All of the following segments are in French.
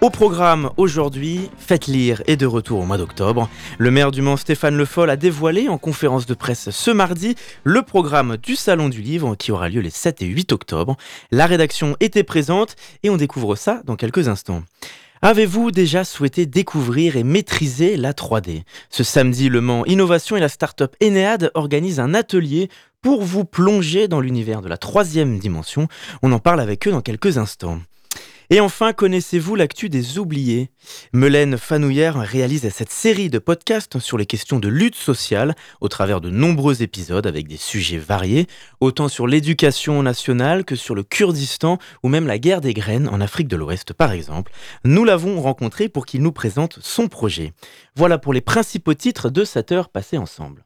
Au programme aujourd'hui, Faites lire est de retour au mois d'octobre. Le maire du Mans Stéphane Le Foll a dévoilé en conférence de presse ce mardi le programme du Salon du Livre qui aura lieu les 7 et 8 octobre. La rédaction était présente et on découvre ça dans quelques instants. Avez-vous déjà souhaité découvrir et maîtriser la 3D Ce samedi, Le Mans Innovation et la start-up Enead organisent un atelier pour vous plonger dans l'univers de la troisième dimension. On en parle avec eux dans quelques instants. Et enfin, connaissez-vous l'actu des oubliés? Melaine Fanouillère réalise cette série de podcasts sur les questions de lutte sociale au travers de nombreux épisodes avec des sujets variés, autant sur l'éducation nationale que sur le Kurdistan ou même la guerre des graines en Afrique de l'Ouest par exemple. Nous l'avons rencontré pour qu'il nous présente son projet. Voilà pour les principaux titres de cette heure passée ensemble.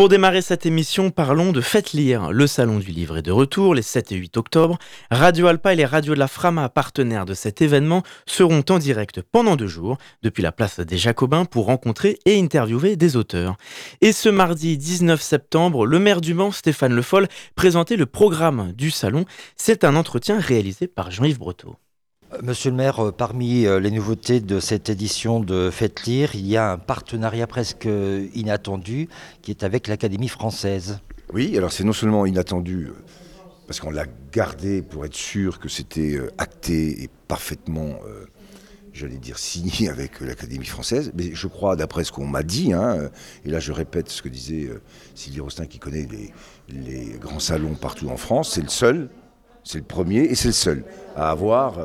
Pour démarrer cette émission, parlons de Faites Lire. Le Salon du Livre est de retour les 7 et 8 octobre. Radio Alpa et les radios de la Frama, partenaires de cet événement, seront en direct pendant deux jours depuis la place des Jacobins pour rencontrer et interviewer des auteurs. Et ce mardi 19 septembre, le maire du Mans, Stéphane Le Foll, présentait le programme du salon. C'est un entretien réalisé par Jean-Yves Breteau. Monsieur le maire, euh, parmi euh, les nouveautés de cette édition de Faites Lire, il y a un partenariat presque inattendu qui est avec l'Académie française. Oui, alors c'est non seulement inattendu, euh, parce qu'on l'a gardé pour être sûr que c'était acté et parfaitement, j'allais dire, signé avec l'Académie française, mais je crois, d'après ce qu'on m'a dit, hein, et là je répète ce que disait Sylvie Rostin qui connaît les grands salons partout en France, c'est le seul, c'est le premier et c'est le seul à avoir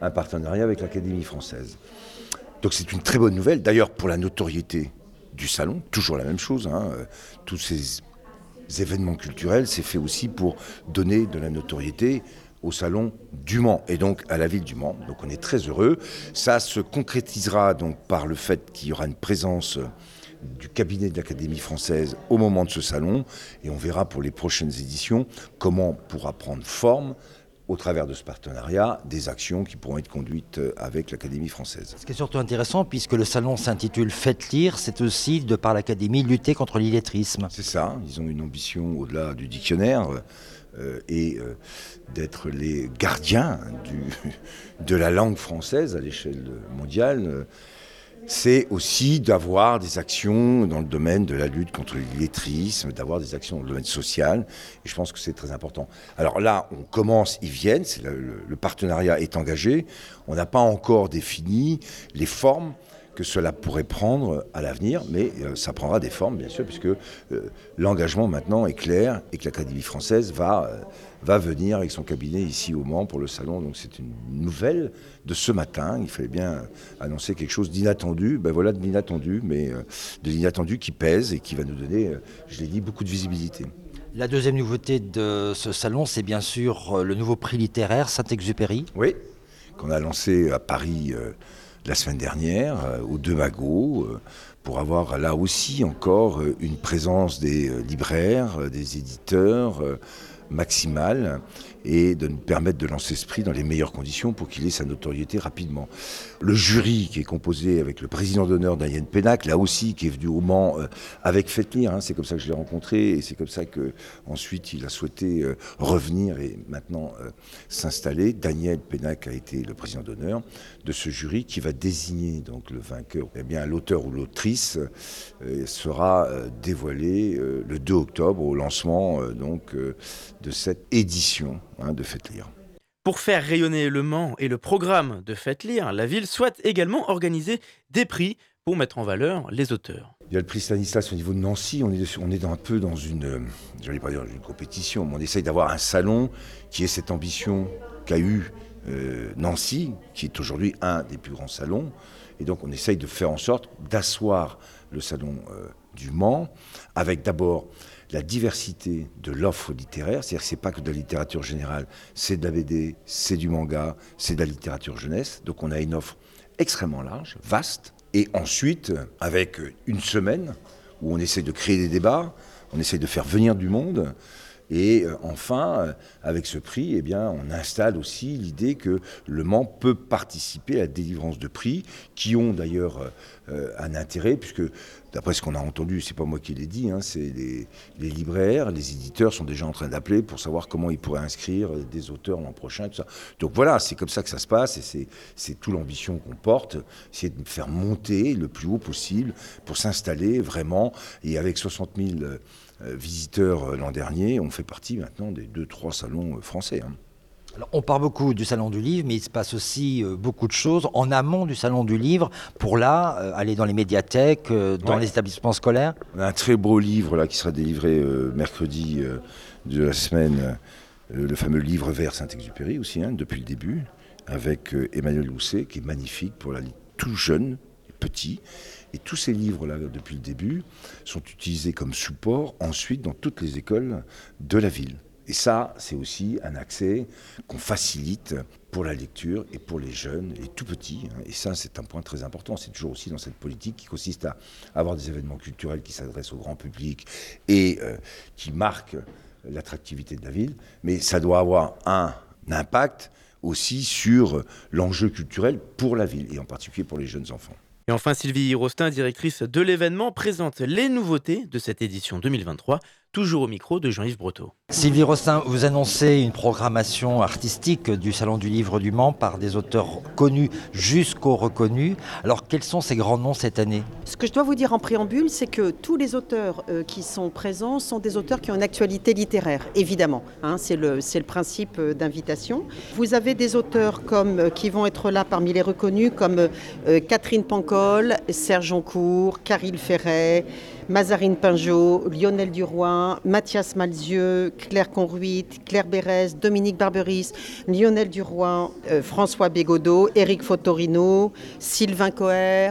un partenariat avec l'Académie française. Donc c'est une très bonne nouvelle. D'ailleurs, pour la notoriété du salon, toujours la même chose. Hein, euh, tous ces événements culturels, c'est fait aussi pour donner de la notoriété au salon du Mans et donc à la ville du Mans. Donc on est très heureux. Ça se concrétisera donc par le fait qu'il y aura une présence du cabinet de l'Académie française au moment de ce salon et on verra pour les prochaines éditions comment pourra prendre forme au travers de ce partenariat, des actions qui pourront être conduites euh, avec l'Académie française. Ce qui est surtout intéressant, puisque le salon s'intitule Faites lire, c'est aussi, de par l'Académie, lutter contre l'illettrisme. C'est ça, ils ont une ambition au-delà du dictionnaire. Euh, et euh, d'être les gardiens du, de la langue française à l'échelle mondiale c'est aussi d'avoir des actions dans le domaine de la lutte contre l'illettrisme, d'avoir des actions dans le domaine social. Je pense que c'est très important. Alors là, on commence, ils viennent, le, partenariat est engagé. On n'a pas encore défini les formes que cela pourrait prendre à l'avenir, mais euh, ça prendra des formes, bien sûr, puisque euh, l'engagement maintenant est clair et que l'Académie française va, euh, va venir avec son cabinet ici au Mans pour le salon. Donc c'est une nouvelle de ce matin. Il fallait bien annoncer quelque chose d'inattendu. Ben voilà de l'inattendu, mais de l'inattendu qui pèse et qui va nous donner, je l'ai dit, beaucoup de visibilité. La deuxième nouveauté de ce salon, c'est bien sûr le nouveau prix littéraire Saint-Exupéry. Oui, qu'on a lancé à Paris la semaine dernière euh, au De Magot euh, pour avoir là aussi encore euh, une présence des libraires, des éditeurs maximale et de nous permettre de lancer ce prix dans les meilleures conditions pour qu'il ait sa notoriété rapidement. Le jury qui est composé avec le président d'honneur Daniel Pénac, là aussi qui est venu au Mans euh, avec Fetlir, hein, c'est comme ça que je l'ai rencontré et c'est comme ça que ensuite il a souhaité euh, revenir et maintenant euh, s'installer. Daniel Pénac a été le président d'honneur de ce jury qui va désigner donc le vainqueur. Eh bien l'auteur ou l'autrice sera dévoilé le 2 octobre au lancement donc de cette édition hein, de Faites Lire. Pour faire rayonner le Mans et le programme de Faites Lire, la ville souhaite également organiser des prix pour mettre en valeur les auteurs. Il y a le prix Stanislas au niveau de Nancy, on est, on est un peu dans une, euh, je pas dire une compétition, mais on essaye d'avoir un salon qui ait cette ambition qu'a eu euh, Nancy, qui est aujourd'hui un des plus grands salons. Et donc on essaye de faire en sorte d'asseoir le salon euh, du Mans, avec d'abord la diversité de l'offre littéraire, c'est-à-dire que c'est pas que de la littérature générale, c'est de la BD, c'est du manga, c'est de la littérature jeunesse. Donc on a une offre extrêmement large, vaste. Et ensuite, avec une semaine où on essaie de créer des débats, on essaie de faire venir du monde, et euh, enfin, euh, avec ce prix, eh bien, on installe aussi l'idée que Le Mans peut participer à la délivrance de prix, qui ont d'ailleurs euh, un intérêt, puisque d'après ce qu'on a entendu, c'est pas moi qui l'ai dit, hein, c'est les, libraires, les éditeurs sont déjà en train d'appeler pour savoir comment ils pourraient inscrire des auteurs l'an prochain, tout ça. Donc voilà, c'est comme ça que ça se passe, et c'est tout l'ambition qu'on porte, c'est de faire monter le plus haut possible pour s'installer vraiment, et avec 60 000 euh, visiteurs euh, l'an dernier. On fait partie maintenant des deux, trois salons euh, français. Hein. Alors, on parle beaucoup du Salon du Livre, mais il se passe aussi beaucoup de choses en amont du Salon du Livre pour là aller dans les médiathèques, dans les établissements scolaires. On a un très beau livre là qui sera délivré mercredi de la semaine, le fameux livre vert Saint-Exupéry aussi, hein, depuis le début, avec Emmanuel Lousset, qui est magnifique pour la tout jeune, petit. Et tous ces livres-là, depuis le début, sont utilisés comme support ensuite dans toutes les écoles de la ville. Et ça, c'est aussi un accès qu'on facilite pour la lecture et pour les jeunes et tout petits. Hein. Et ça, c'est un point très important. C'est toujours aussi dans cette politique qui consiste à avoir des événements culturels qui s'adressent au grand public et euh, qui marquent l'attractivité de la ville. Mais ça doit avoir un impact aussi sur l'enjeu culturel pour la ville et en particulier pour les jeunes enfants. Et enfin, Sylvie Rostin, directrice de l'événement, présente les nouveautés de cette édition 2023 toujours au micro de Jean-Yves Breteau. Sylvie Rostin, vous annoncez une programmation artistique du Salon du Livre du Mans par des auteurs connus jusqu'aux reconnus. Alors quels sont ces grands noms cette année? Ce que je dois vous dire en préambule, c'est que tous les auteurs euh, qui sont présents sont des auteurs qui ont une actualité littéraire, évidemment. Hein, c'est le, le, principe euh, d'invitation. Vous avez des auteurs comme, euh, qui vont être là parmi les reconnus, comme Catherine Pancol, Serge Oncourt, Caril Ferret, Mazarine Pinjot, Lionel Duroy, Mathias Malzieux, Claire Conruit, Claire Bérez, Dominique Barberis, Lionel Duroy, euh, François Bégodeau, Éric Fotorino, Sylvain Coher,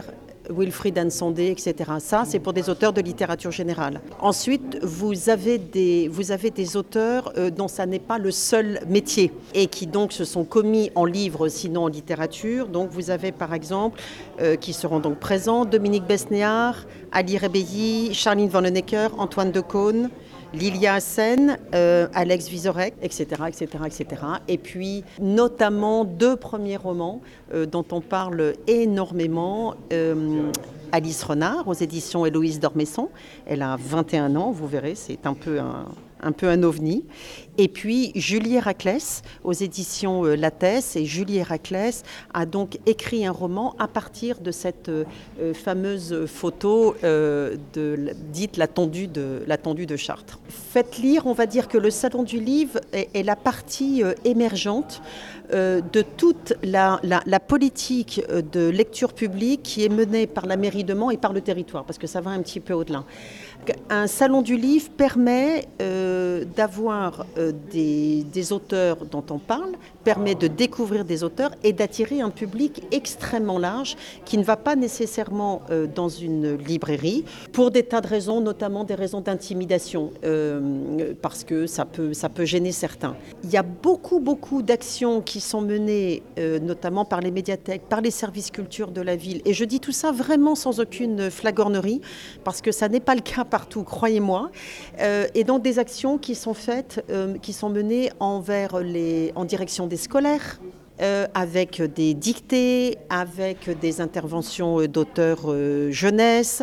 Wilfried Ansondé, etc. Ça, c'est pour des auteurs de littérature générale. Ensuite, vous avez des, vous avez des auteurs euh, dont ça n'est pas le seul métier et qui donc se sont commis en livre, sinon en littérature. Donc vous avez par exemple, euh, qui seront donc présents, Dominique Besnéard, Ali Rebelli, Charline Van Antoine Decaune, Lilia Hassen, euh, Alex Vizorek, etc., etc., etc. Et puis notamment deux premiers romans euh, dont on parle énormément. Euh, Alice Renard aux éditions Héloïse Dormesson. Elle a 21 ans, vous verrez, c'est un peu un, un peu un ovni. Et puis Julie Héraclès aux éditions euh, Lattès. Et Julie Héraclès a donc écrit un roman à partir de cette euh, fameuse photo euh, dite la tondue de, de Chartres. Faites lire, on va dire que le Salon du Livre est, la partie émergente de toute la, la, politique de lecture publique qui est menée par la mairie de Mans et par le territoire, parce que ça va un petit peu au-delà. Un salon du livre permet euh, d'avoir euh, des, auteurs dont on parle, permet de découvrir des auteurs et d'attirer un public extrêmement large qui ne va pas nécessairement euh, dans une librairie pour des tas de raisons, notamment des raisons d'intimidation, parce que ça peut, ça peut gêner certains. Il y a beaucoup, beaucoup d'actions qui sont menées, notamment par les médiathèques, par les services culture de la ville. Et je dis tout ça vraiment sans aucune flagornerie, parce que ça n'est pas le cas partout, croyez-moi. Euh, et donc des actions qui sont faites, euh, qui sont menées les, en direction des scolaires, euh, avec des dictées, avec des interventions d'auteurs jeunesse,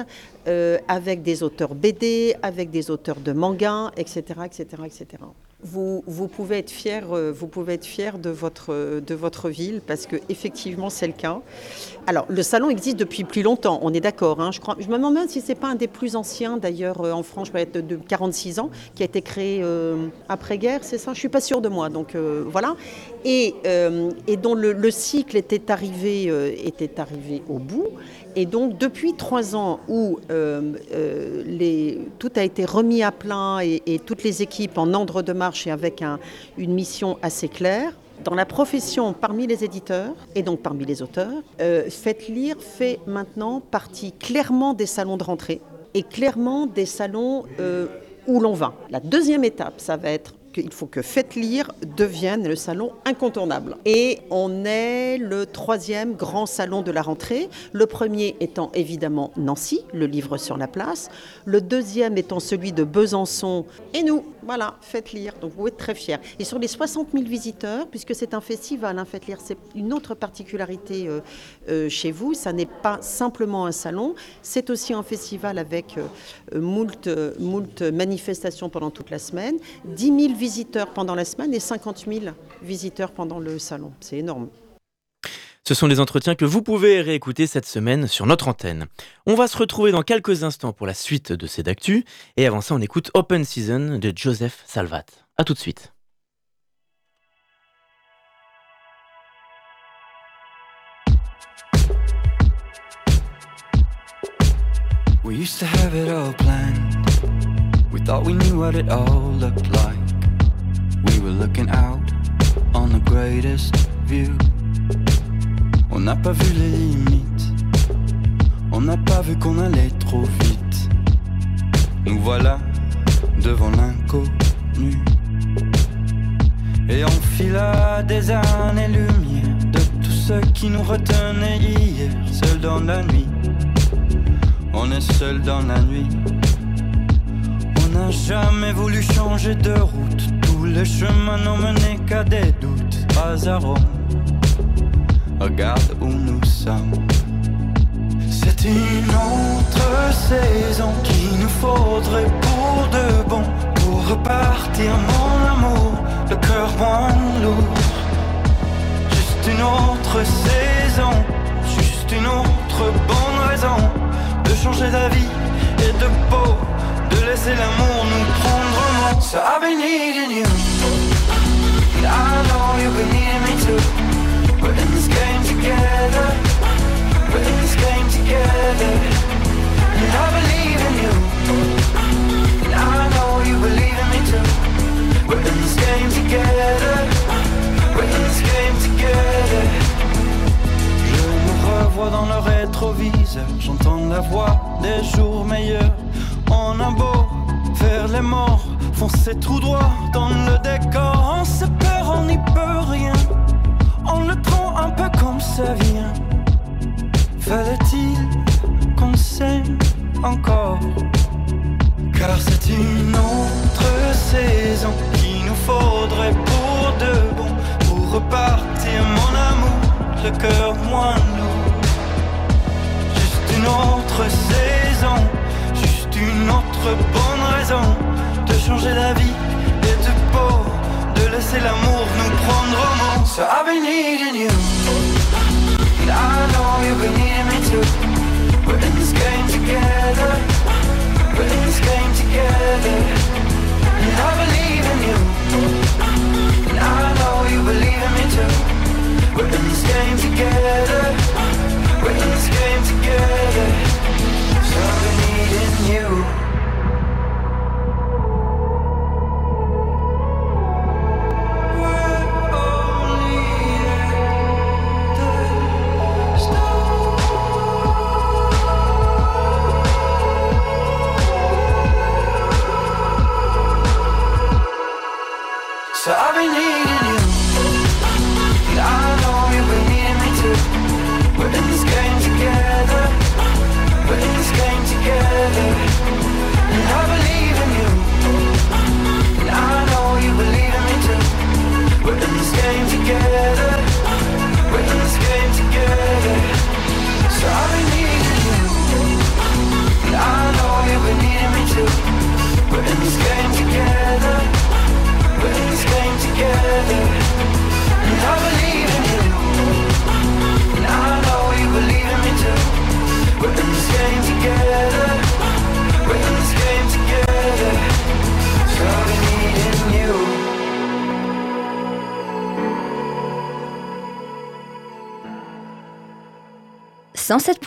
avec des auteurs BD, avec des auteurs de manga, etc., etc., etc vous, pouvez être fier, euh, vous pouvez être fier de votre, de votre ville parce que effectivement c'est le cas. Alors le salon existe depuis plus longtemps, on est d'accord. Hein. je, crois, je me demande même si c'est pas un des plus anciens d'ailleurs euh, en France, je peux être de 46 ans, qui a été créé euh, après-guerre, c'est ça? Je suis pas sûre de moi, donc voilà. Et, et dont le, le, cycle était arrivé, était arrivé au bout. Et donc, depuis trois ans où euh, euh, tout a été remis à plein et, toutes les équipes en ordre de marche et avec une mission assez claire, dans la profession parmi les éditeurs et donc parmi les auteurs, euh, Faites lire fait maintenant partie clairement des salons de rentrée et clairement des salons où l'on va. La deuxième étape, ça va être qu'il faut que Faites lire devienne le salon incontournable. Et on est le troisième grand salon de la rentrée. Le premier étant évidemment Nancy, le livre sur la place. Le deuxième étant celui de Besançon. Et nous, voilà, Faites lire. Donc vous êtes très fiers. Et sur les 60 000 visiteurs, puisque c'est un festival, hein, Faites lire, c'est une autre particularité euh, euh, chez vous. Ça n'est pas simplement un salon, c'est aussi un festival avec euh, moult, moult manifestations pendant toute la semaine. 10 000 visiteurs pendant la semaine et 50 000 visiteurs pendant le salon. C'est énorme. Ce sont les entretiens que vous pouvez réécouter cette semaine sur notre antenne. On va se retrouver dans quelques instants pour la suite de ces d'actu. Et avant ça, on écoute Open Season de Joseph Salvat. A tout de suite. On n'a pas vu les limites. On n'a pas vu qu'on allait trop vite. Nous voilà devant l'inconnu. Et on fila des années-lumière de tout ce qui nous retenait hier, seul dans la nuit. On est seul dans la nuit. On n'a jamais voulu changer de route les chemins n'ont mené qu'à des doutes, pas. Regarde où nous sommes. C'est une autre saison qu'il nous faudrait pour de bon, pour repartir mon amour, le cœur moins lourd. Juste une autre saison, juste une autre bonne raison de changer d'avis et de peau de laisser l'amour nous prendre en So I've been needing you I know you've been needing me too together. We're in this game together. And I believe in you. And I know you believe in me too. We're in this game together. We're in this game together. Je me revois dans le rétroviseur J'entends la voix des jours meilleurs. On a beau faire les morts, foncer tout droit dans le décor. On se peur, on n'y peut rien. On le prend un peu comme ça vient. Fallait-il qu'on s'aime encore? Car c'est une autre saison qu'il nous faudrait pour de bon. Pour repartir, mon amour, le cœur moins lourd. Juste une autre saison une autre bonne raison de changer la vie et de peau, de laisser l'amour nous prendre au mot. So I've been needing you, and I know you've been needing me too. We're in this game together,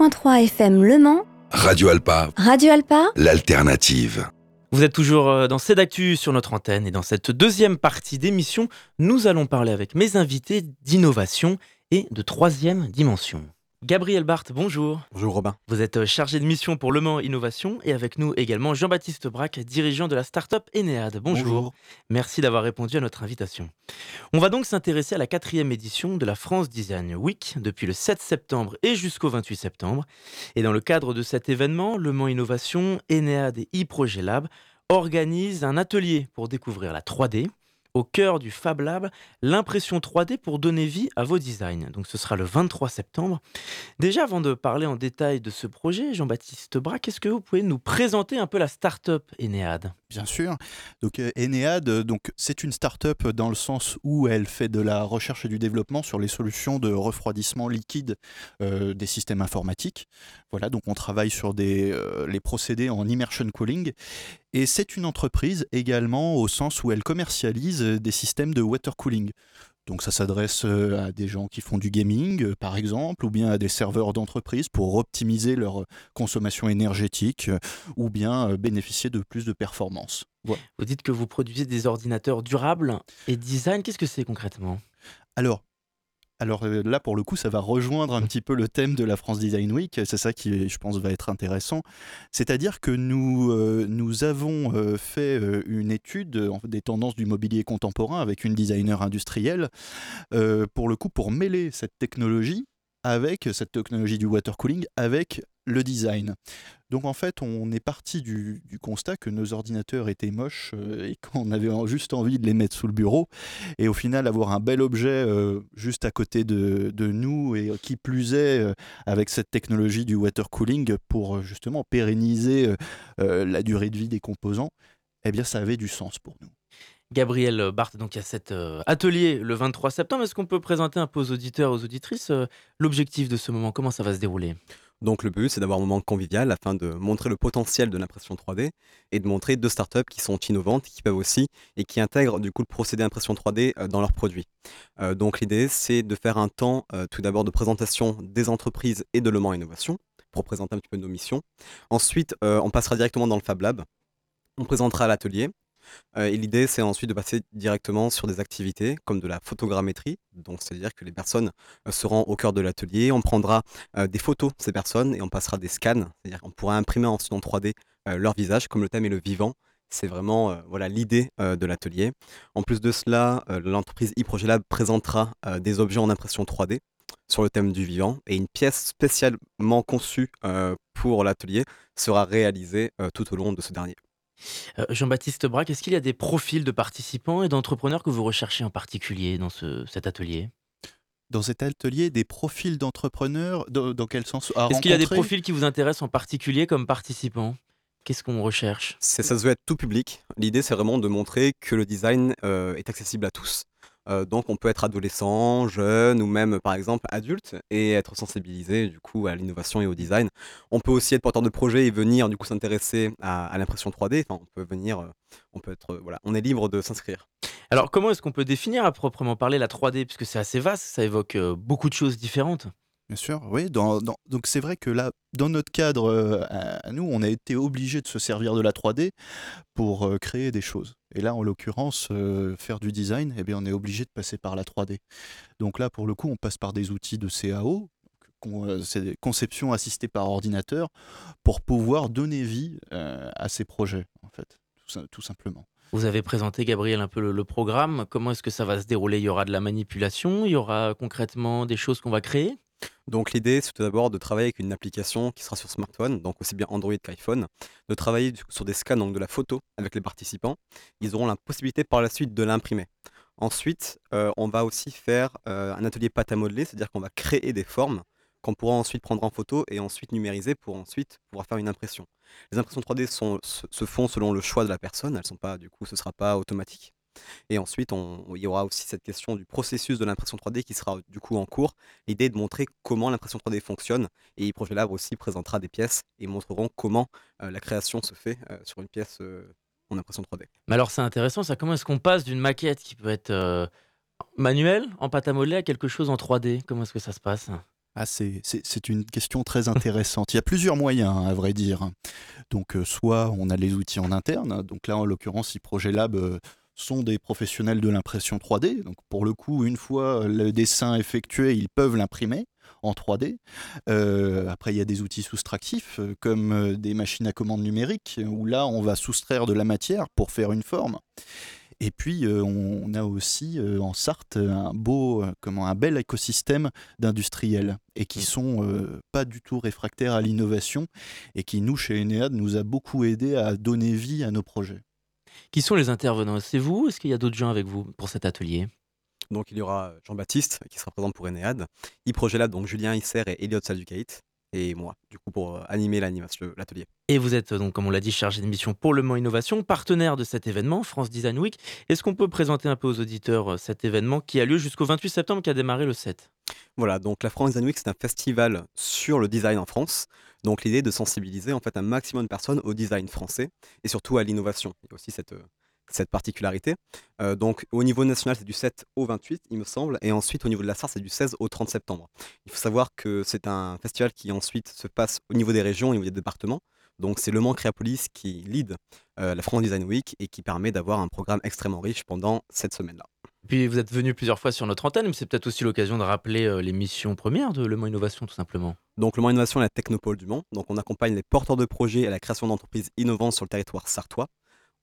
107.3 FM Le Mans. Radio Alpa. Radio Alpa. L'alternative. Vous êtes toujours euh, dans Cédactu sur notre antenne et dans cette deuxième partie d'émission, nous allons parler avec mes invités d'innovation et de troisième dimension. Gabriel Barthes, bonjour. Bonjour Robin. Vous êtes euh, chargé de mission pour Le Mans Innovation et avec nous également Jean-Baptiste Braque, dirigeant de la start-up Enead. Bonjour. Merci d'avoir répondu à notre invitation. On va donc s'intéresser à la quatrième édition de la France Design Week depuis le 7 septembre et jusqu'au 28 septembre. Et dans le cadre de cet événement, Le Mans Innovation, Enead et eProjet Lab organisent un atelier pour découvrir la 3D, au cœur du Fab Lab l'impression 3D pour donner vie à vos designs. Donc ce sera le 23 septembre. Déjà, avant de parler en détail de ce projet, Jean-Baptiste Braque, est-ce que vous pouvez nous présenter un peu la start-up Enead Bien sûr. Donc euh, Enead, donc c'est une start-up dans le sens où elle fait de la recherche et du développement sur les solutions de refroidissement liquide euh, des systèmes informatiques. Voilà, donc on travaille sur des, euh, les procédés en immersion cooling et c'est une entreprise également au sens où elle commercialise des systèmes de water cooling. Donc ça s'adresse euh, à des gens qui font du gaming, euh, par exemple, ou bien à des serveurs d'entreprise pour optimiser leur consommation énergétique, euh, ou bien bénéficier de plus de performance. Vous dites que vous produisez des ordinateurs durables et design. Qu'est-ce que c'est concrètement? Alors, alors euh, là, pour le coup, ça va rejoindre un petit peu le thème de la France Design Week. C'est ça qui, je pense, va être intéressant. C'est-à-dire que nous, euh, nous avons euh, fait une étude des tendances du mobilier contemporain avec une designer industrielle, pour le coup, pour mêler cette technologie avec cette technologie du water cooling, avec le design. Donc en fait, on est parti du, constat que nos ordinateurs étaient moches euh, et qu'on avait juste envie de les mettre sous le bureau. Et au final, avoir un bel objet euh, juste à côté de, nous et qui plus est euh, avec cette technologie du water cooling pour justement pérenniser la durée de vie des composants, eh bien ça avait du sens pour nous. Gabriel Barthes, donc il y a cet atelier le 23 septembre. Est-ce qu'on peut présenter un peu aux auditeurs, aux auditrices, l'objectif de ce moment? Comment ça va se dérouler? Donc le but, c'est d'avoir un moment convivial afin de montrer le potentiel de l'impression 3D et de montrer deux startups qui sont innovantes, qui peuvent aussi et qui intègrent du coup le procédé impression 3D euh, dans leurs produits. Euh, donc l'idée, c'est de faire un temps euh, tout d'abord de présentation des entreprises et de Le Mans Innovation pour présenter un petit peu nos missions. Ensuite, on passera directement dans le Fab Lab. On présentera l'atelier euh, et l'idée, c'est ensuite de passer directement sur des activités comme de la photogrammétrie. Donc, c'est-à-dire que les personnes euh, seront au cœur de l'atelier. On prendra euh, des photos de ces personnes et on passera des scans. C'est-à-dire qu'on pourra imprimer ensuite en 3D leur visage, comme le thème est le vivant. C'est vraiment voilà l'idée de l'atelier. En plus de cela, l'entreprise eProjet Lab présentera des objets en impression 3D sur le thème du vivant et une pièce spécialement conçue pour l'atelier sera réalisée tout au long de ce dernier. Euh, Jean-Baptiste Braque, est-ce qu'il y a des profils de participants et d'entrepreneurs que vous recherchez en particulier dans cet atelier? Dans cet atelier des profils d'entrepreneurs dans, quel sens? Est-ce qu'il y a des profils qui vous intéressent en particulier comme participants? Qu'est-ce qu'on recherche? Ça se veut être tout public. L'idée, c'est vraiment de montrer que le design euh, est accessible à tous. Euh, donc on peut être adolescent, jeune ou même par exemple adulte et être sensibilisé du coup à l'innovation et au design. On peut aussi être porteur de projet et venir du coup s'intéresser à, l'impression 3D. Enfin, on peut venir, euh, on peut être, voilà, on est libre de s'inscrire. Alors comment est-ce qu'on peut définir à proprement parler la 3D puisque c'est assez vaste, ça évoque euh, beaucoup de choses différentes. Bien sûr, oui. donc c'est vrai que là, dans notre cadre, à, nous, on a été obligé de se servir de la 3D pour créer des choses. Et là, en l'occurrence, euh, faire du design, eh bien, on est obligé de passer par la 3D. Donc là, pour le coup, on passe par des outils de CAO, euh, c'est conception assistée par ordinateur, pour pouvoir donner vie euh, à ces projets, en fait, tout, simplement. Vous avez présenté, Gabriel, un peu le programme. Comment est-ce que ça va se dérouler? Il y aura de la manipulation? Il y aura concrètement des choses qu'on va créer? Donc l'idée, c'est tout d'abord de travailler avec une application qui sera sur smartphone, donc aussi bien Android qu'iPhone, de travailler sur des scans, donc de la photo avec les participants. Ils auront la possibilité par la suite de l'imprimer. Ensuite, euh, on va aussi faire euh, un atelier pâte à modeler, c'est-à-dire qu'on va créer des formes qu'on pourra ensuite prendre en photo et ensuite numériser pour ensuite pouvoir faire une impression. Les impressions 3D se, font selon le choix de la personne, elles sont pas, du coup, ce ne sera pas automatique. Et ensuite, il y aura aussi cette question du processus de l'impression 3D qui sera du coup en cours. L'idée est de montrer comment l'impression 3D fonctionne. Et Projet Lab aussi présentera des pièces et montreront comment euh, la création se fait euh, sur une pièce euh, en impression 3D. Mais alors c'est intéressant, ça. Comment est-ce qu'on passe d'une maquette qui peut être manuelle, en pâte à modeler, à quelque chose en 3D Comment est-ce que ça se passe? Ah, c'est une question très intéressante. Il y a plusieurs moyens, hein, à vrai dire. Donc, soit on a les outils en interne. Donc là, en l'occurrence, si Projet Lab sont des professionnels de l'impression 3D. Donc pour le coup, une fois le dessin effectué, ils peuvent l'imprimer en 3D. Euh, après, il y a des outils soustractifs euh, comme euh, des machines à commande numériques où là, on va soustraire de la matière pour faire une forme. Et puis, on a aussi en Sarthe un beau, comment, un bel écosystème d'industriels et qui mmh. sont pas du tout réfractaires à l'innovation et qui, nous, chez Enead, nous a beaucoup aidé à donner vie à nos projets. Qui sont les intervenants? C'est vous Est-ce qu'il y a d'autres gens avec vous pour cet atelier? Donc il y aura Jean-Baptiste qui sera présent pour Enéade, Yves donc Julien Isser et Elliot Salducate, et moi, du coup, pour animer l'atelier. Et vous êtes donc, comme on l'a dit, chargé de mission pour le Mans Innovation, partenaire de cet événement, France Design Week. Est-ce qu'on peut présenter un peu aux auditeurs cet événement qui a lieu jusqu'au 28 septembre, qui a démarré le 7 Voilà, donc la France Design Week, c'est un festival sur le design en France. Donc l'idée est de sensibiliser en fait un maximum de personnes au design français et surtout à l'innovation. Il y a aussi cette, cette particularité. Euh, donc au niveau national, c'est du 7 au 28, il me semble, et ensuite au niveau de la SAR, c'est du 16 au 30 septembre. Il faut savoir que c'est un festival qui ensuite se passe au niveau des régions, au niveau des départements. Donc c'est Le Mans Créapolis qui lead euh, la France Design Week et qui permet d'avoir un programme extrêmement riche pendant cette semaine-là. Puis vous êtes venu plusieurs fois sur notre antenne, mais c'est peut-être aussi l'occasion de rappeler euh, les missions premières de Le Mans Innovation tout simplement. Donc Le Mans Innovation est la technopole du Mans. Donc on accompagne les porteurs de projets à la création d'entreprises innovantes sur le territoire sartois.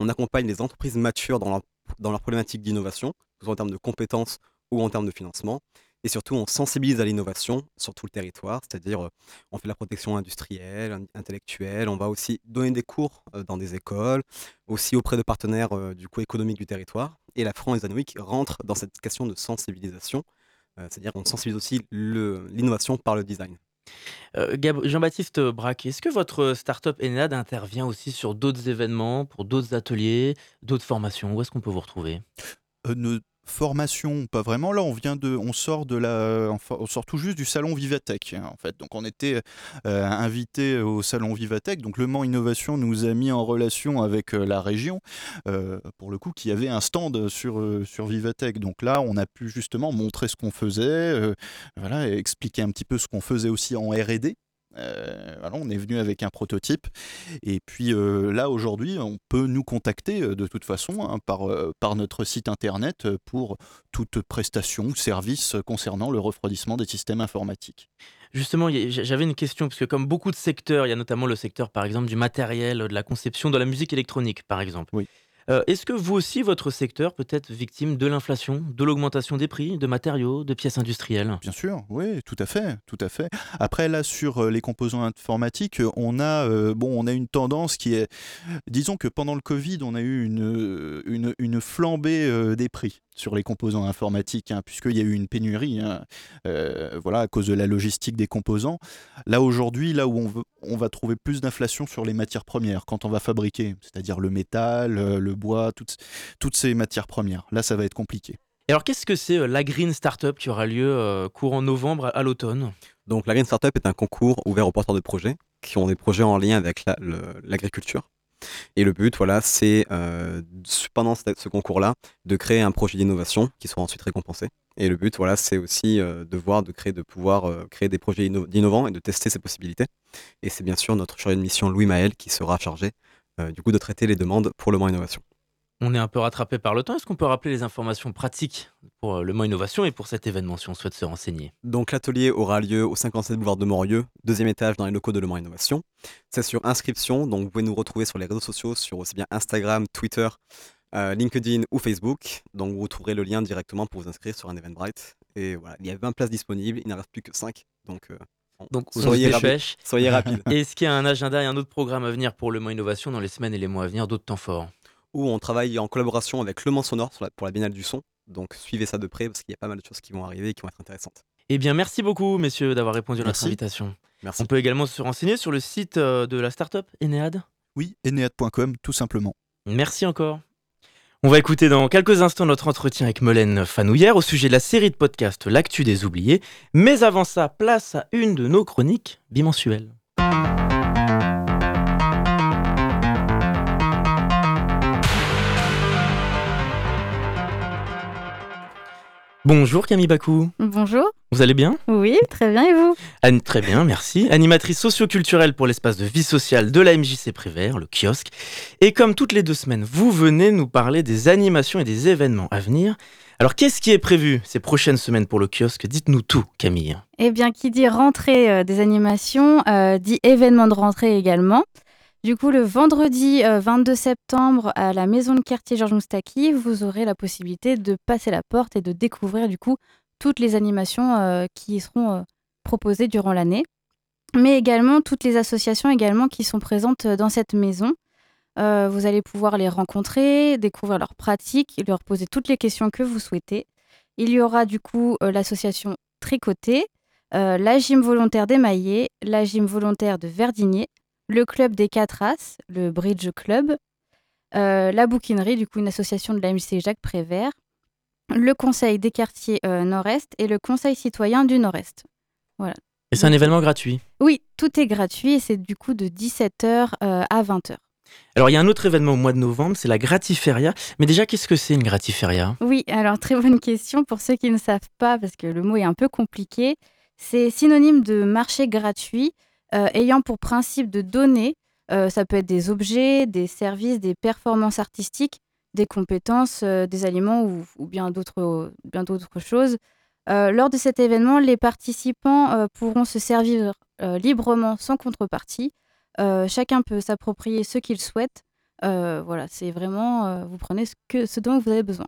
On accompagne les entreprises matures dans leur, dans leur problématique d'innovation, que ce soit en termes de compétences ou en termes de financement. Et surtout, on sensibilise à l'innovation sur tout le territoire, c'est-à-dire euh, on fait la protection industrielle, intellectuelle, on va aussi donner des cours euh, dans des écoles, aussi auprès de partenaires euh, du coup économique du territoire. Et la France Week rentre dans cette question de sensibilisation, c'est-à-dire qu'on sensibilise aussi l'innovation par le design. Euh, Jean-Baptiste Braque, est-ce que votre startup Enad intervient aussi sur d'autres événements, pour d'autres ateliers, d'autres formations? Où est-ce qu'on peut vous retrouver? Euh, formation, pas vraiment. Là, on vient de, on sort de la, on sort tout juste du salon Vivatech, hein, en fait. Donc, on était euh, invité au salon Vivatech. Donc, Le Mans Innovation nous a mis en relation avec euh, la région, euh, pour le coup, qui avait un stand sur sur Vivatech. Donc là, on a pu justement montrer ce qu'on faisait, voilà, expliquer un petit peu ce qu'on faisait aussi en R&D. Euh, on est venu avec un prototype. Et puis euh, là, aujourd'hui, on peut nous contacter euh, de toute façon hein, par, par notre site internet pour toute prestation ou service concernant le refroidissement des systèmes informatiques. Justement, j'avais une question, parce que comme beaucoup de secteurs, il y a notamment le secteur, par exemple, du matériel, de la conception, de la musique électronique, par exemple. Oui. Euh, est-ce que vous aussi, votre secteur peut être victime de l'inflation, de l'augmentation des prix, de matériaux, de pièces industrielles? Bien sûr, oui, tout à fait, tout à fait. Après, là, sur euh, les composants informatiques, on a, euh, bon, on a une tendance qui est, disons que pendant le Covid, on a eu une, une, flambée des prix sur les composants informatiques, hein, puisqu'il y a eu une pénurie hein, voilà, à cause de la logistique des composants. Là, aujourd'hui, là où on, on va trouver plus d'inflation sur les matières premières, quand on va fabriquer, c'est-à-dire le métal, euh, le bois, toutes, toutes ces matières premières. Là, ça va être compliqué. Et alors, qu'est-ce que c'est euh, la Green Startup qui aura lieu courant novembre à l'automne? Donc, la Green Startup est un concours ouvert aux porteurs de projets qui ont des projets en lien avec l'agriculture. Et le but, voilà, c'est euh, pendant ce concours-là de créer un projet d'innovation qui sera ensuite récompensé. Et le but, voilà, c'est aussi euh, de voir, de créer, de pouvoir euh, créer des projets innovants et de tester ces possibilités. Et c'est bien sûr notre chargé de mission Louis Maël qui sera chargé du coup de traiter les demandes pour le Mans Innovation. On est un peu rattrapé par le temps. Est-ce qu'on peut rappeler les informations pratiques pour euh, le Mans Innovation et pour cet événement si on souhaite se renseigner? Donc l'atelier aura lieu au 57 boulevard de Morieux, deuxième étage dans les locaux de Le Mans Innovation. C'est sur inscription, donc vous pouvez nous retrouver sur les réseaux sociaux, sur aussi bien Instagram, Twitter, euh, LinkedIn ou Facebook. Donc vous trouverez le lien directement pour vous inscrire sur un Eventbrite. Et voilà, il y a 20 places disponibles, il n'en reste plus que 5. Donc euh, donc, soyez, rapide. soyez rapide. Est-ce qu'il y a un agenda et un autre programme à venir pour le Mans Innovation dans les semaines et les mois à venir, d'autres temps forts? Où on travaille en collaboration avec Le Mans Sonore pour la Biennale du Son. Donc suivez ça de près parce qu'il y a pas mal de choses qui vont arriver et qui vont être intéressantes. Eh bien, merci beaucoup, messieurs, d'avoir répondu à notre invitation. Merci. On peut également se renseigner sur le site euh, de la startup Enead? Oui, enead.com, tout simplement. Merci encore. On va écouter dans quelques instants notre entretien avec Molaine Fanouillère au sujet de la série de podcasts L'actu des oubliés. Mais avant ça, place à une de nos chroniques bimensuelles. Bonjour Camille Bakou. Bonjour. Vous allez bien? Oui, très bien et vous? Anne, Très bien, merci. Animatrice socioculturelle pour l'espace de vie sociale de la MJC Prévert, le kiosque. Et comme toutes les deux semaines, vous venez nous parler des animations et des événements à venir. Alors qu'est-ce qui est prévu ces prochaines semaines pour le kiosque? Dites-nous tout, Camille. Eh bien, qui dit rentrée euh, des animations, euh, dit événement de rentrée également. Du coup, le vendredi 22 euh, septembre à la maison de quartier Georges Moustaki, vous aurez la possibilité de passer la porte et de découvrir du coup toutes les animations euh, qui seront euh, proposées durant l'année, mais également toutes les associations qui sont présentes dans cette maison. vous allez pouvoir les rencontrer, découvrir leurs pratiques, leur poser toutes les questions que vous souhaitez. Il y aura du coup l'association Tricoté, la gym volontaire d'Émaillé, la gym volontaire de Verdigné, le club des quatre As, le Bridge Club, euh, la bouquinerie, du coup une association de la MJC Jacques Prévert, le conseil des quartiers euh, Nord-Est et le conseil citoyen du Nord-Est. Voilà. Et c'est un événement gratuit Oui, tout est gratuit et c'est du coup de 17h euh, à 20h. Alors il y a un autre événement au mois de novembre, c'est la Gratiféria. Mais déjà, qu'est-ce que c'est une Gratiféria Oui, alors très bonne question pour ceux qui ne savent pas, parce que le mot est un peu compliqué. C'est synonyme de marché gratuit. Euh, ayant pour principe de donner, euh, ça peut être des objets, des services, des performances artistiques, des compétences, euh, des aliments ou, bien d'autres choses. lors de cet événement, les participants pourront se servir librement sans contrepartie. chacun peut s'approprier ce qu'il souhaite. voilà, c'est vraiment, vous prenez ce, que, ce dont vous avez besoin.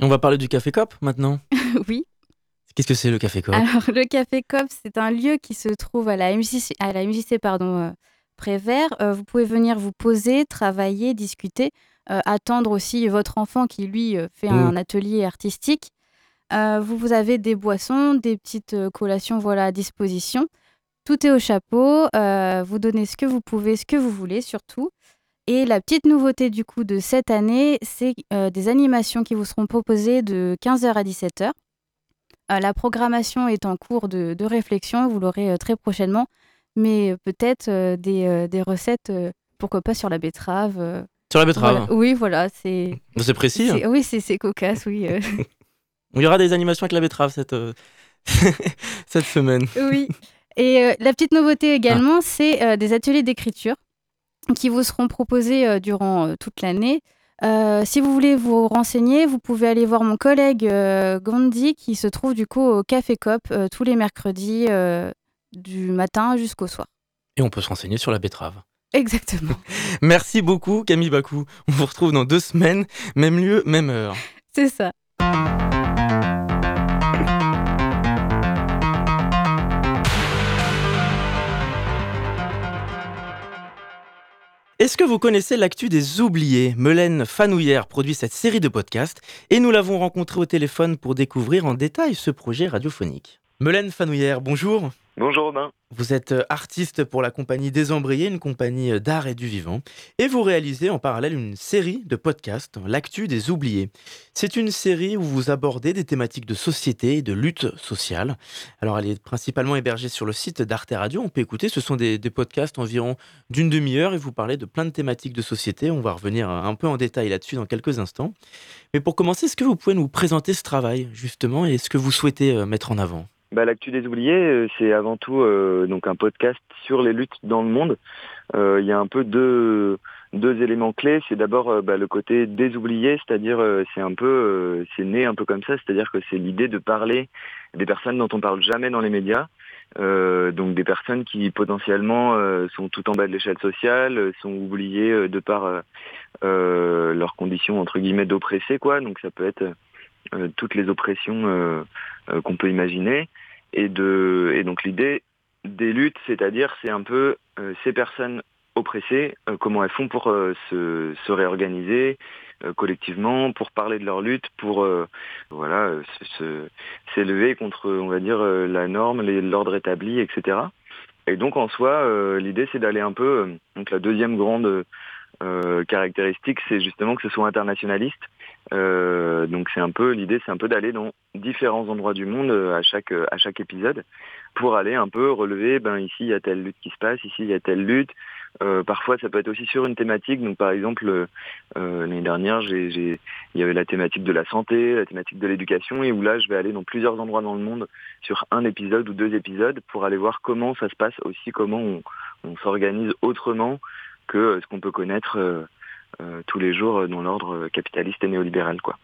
On va parler du Café Cop maintenant? Oui. Qu'est-ce que c'est le Café Coop? Alors, le Café Coop, c'est un lieu qui se trouve à la MJC, à la MJC pardon, euh, Prévert. Euh, vous pouvez venir vous poser, travailler, discuter, euh, attendre aussi votre enfant qui, lui, fait un mmh. atelier artistique. vous, vous avez des boissons, des petites collations voilà, à disposition. Tout est au chapeau. vous donnez ce que vous pouvez, ce que vous voulez surtout. Et la petite nouveauté du coup de cette année, c'est des animations qui vous seront proposées de 15h à 17h. Euh, la programmation est en cours de, réflexion, vous l'aurez euh, très prochainement, mais euh, peut-être des, recettes, pourquoi pas sur la betterave. Sur la betterave Oui, voilà, c'est. C'est précis. Hein. Oui, c'est cocasse, oui. Il y aura des animations avec la betterave cette, cette semaine. Oui. Et la petite nouveauté également, ah. c'est des ateliers d'écriture qui vous seront proposés durant toute l'année. Euh, si vous voulez vous renseigner, vous pouvez aller voir mon collègue euh, Gandhi qui se trouve du coup au Café Cop euh, tous les mercredis du matin jusqu'au soir. Et on peut se renseigner sur la betterave. Exactement. Merci beaucoup Camille Bakou. On vous retrouve dans deux semaines, même lieu, même heure. C'est ça. Est-ce que vous connaissez l'actu des oubliés? Melaine Fanouillère produit cette série de podcasts et nous l'avons rencontrée au téléphone pour découvrir en détail ce projet radiophonique. Melaine Fanouillère, bonjour. Bonjour Robin. Vous êtes euh, artiste pour la compagnie Désembrayé, une compagnie euh, d'art et du vivant, et vous réalisez en parallèle une série de podcasts, L'actu des oubliés. C'est une série où vous abordez des thématiques de société et de lutte sociale. Alors elle est principalement hébergée sur le site d'Arte Radio, on peut écouter, ce sont des, podcasts environ d'une demi-heure et vous parlez de plein de thématiques de société, on va revenir un peu en détail là-dessus dans quelques instants. Mais pour commencer, est-ce que vous pouvez nous présenter ce travail justement et ce que vous souhaitez euh, mettre en avant? Bah, L'actu des oubliés, euh, c'est avant tout euh, donc un podcast sur les luttes dans le monde. Euh, il y a un peu deux, deux éléments clés. C'est d'abord bah, le côté des oubliés, c'est-à-dire c'est un peu, c'est né un peu comme ça, c'est-à-dire que c'est l'idée de parler des personnes dont on parle jamais dans les médias. donc des personnes qui potentiellement sont tout en bas de l'échelle sociale, sont oubliées de par leurs conditions entre guillemets d'oppressés quoi. Donc ça peut être toutes les oppressions qu'on peut imaginer. Et, de, et donc l'idée des luttes, c'est-à-dire c'est un peu euh, ces personnes oppressées, euh, comment elles font pour euh, se, se, réorganiser collectivement, pour parler de leur lutte, pour voilà s'élever contre, on va dire, la norme, l'ordre établi, etc. Et donc en soi, l'idée c'est d'aller un peu, donc la deuxième grande caractéristique, c'est justement que ce soit internationaliste. Donc c'est un peu l'idée, c'est un peu d'aller dans différents endroits du monde à chaque à chaque épisode pour aller un peu relever. Ben ici il y a telle lutte qui se passe, ici il y a telle lutte. Euh, parfois, ça peut être aussi sur une thématique. Donc, par exemple, euh, l'année dernière, j'ai, il y avait la thématique de la santé, la thématique de l'éducation, et où là, je vais aller dans plusieurs endroits dans le monde sur un épisode ou deux épisodes pour aller voir comment ça se passe aussi, comment on, on s'organise autrement que ce qu'on peut connaître euh, euh tous les jours dans l'ordre capitaliste et néolibéral, quoi.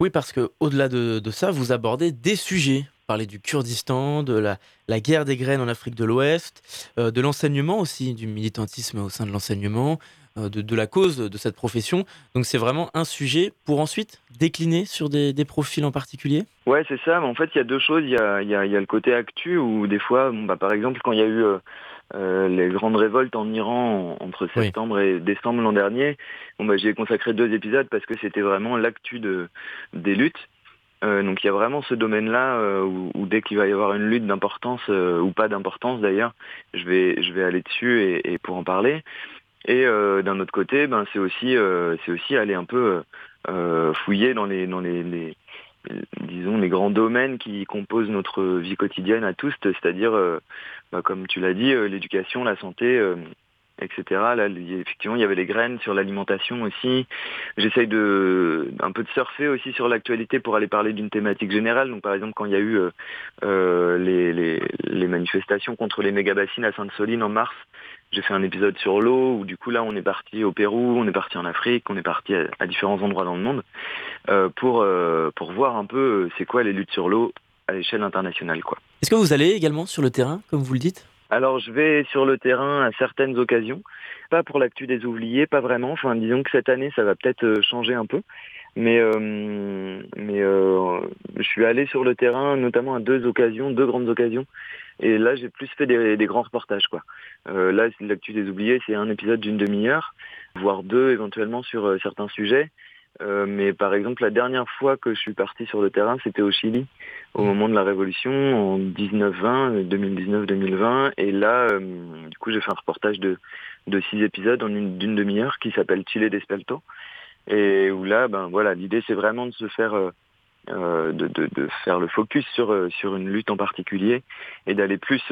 Oui, parce que au-delà de, de ça, vous abordez des sujets parler du Kurdistan, de la, la, guerre des graines en Afrique de l'Ouest, euh, de l'enseignement aussi, du militantisme au sein de l'enseignement, euh, de, de, la cause de cette profession. Donc c'est vraiment un sujet pour ensuite décliner sur des, des profils en particulier? Ouais, c'est ça. Mais en fait, il y a deux choses. Il y a, y, a, y a, le côté actu où des fois, bon, bah, par exemple, quand il y a eu... Euh, euh, les grandes révoltes en Iran entre septembre oui. et décembre l'an dernier. Bon, bah, J'y ai consacré deux épisodes parce que c'était vraiment l'actu de, des luttes. Euh, donc il y a vraiment ce domaine-là euh, où, où, dès qu'il va y avoir une lutte d'importance euh, ou pas d'importance d'ailleurs, je vais je vais aller dessus et, et pour en parler. Et euh, d'un autre côté, ben c'est aussi c'est aussi aller un peu fouiller dans les dans les, les, disons les grands domaines qui composent notre vie quotidienne à tous, c'est-à-dire bah, comme tu l'as dit, l'éducation, la santé etc. Là, effectivement, il y avait les graines sur l'alimentation aussi. J'essaye de un peu de surfer aussi sur l'actualité pour aller parler d'une thématique générale. Donc, par exemple, quand il y a eu euh, euh, les, les, les, manifestations contre les méga-bassines à Sainte-Soline en mars, j'ai fait un épisode sur l'eau où du coup là, on est parti au Pérou, on est parti en Afrique, on est parti à, à différents endroits dans le monde euh, pour euh, pour voir un peu euh, c'est quoi les luttes sur l'eau à l'échelle internationale, quoi. Est-ce que vous allez également sur le terrain, comme vous le dites? Alors je vais sur le terrain à certaines occasions, pas pour l'actu des ouvriers, pas vraiment. Enfin disons que cette année ça va peut-être changer un peu, mais euh, mais euh, je suis allé sur le terrain notamment à deux occasions, deux grandes occasions, et là j'ai plus fait des, des, grands reportages quoi. Euh, là l'actu des oubliés c'est un épisode d'une demi-heure, voire deux éventuellement sur euh, certains sujets. Euh, mais par exemple, la dernière fois que je suis parti sur le terrain, c'était au Chili, au moment de la Révolution, en 1920, 2019-2020. Et là, euh, du coup, j'ai fait un reportage de, de six épisodes en une d'une demi-heure qui s'appelle Chile d'Espelto. Et où là, ben voilà, l'idée c'est vraiment de se faire, euh, de, de, de, faire le focus sur sur une lutte en particulier et d'aller plus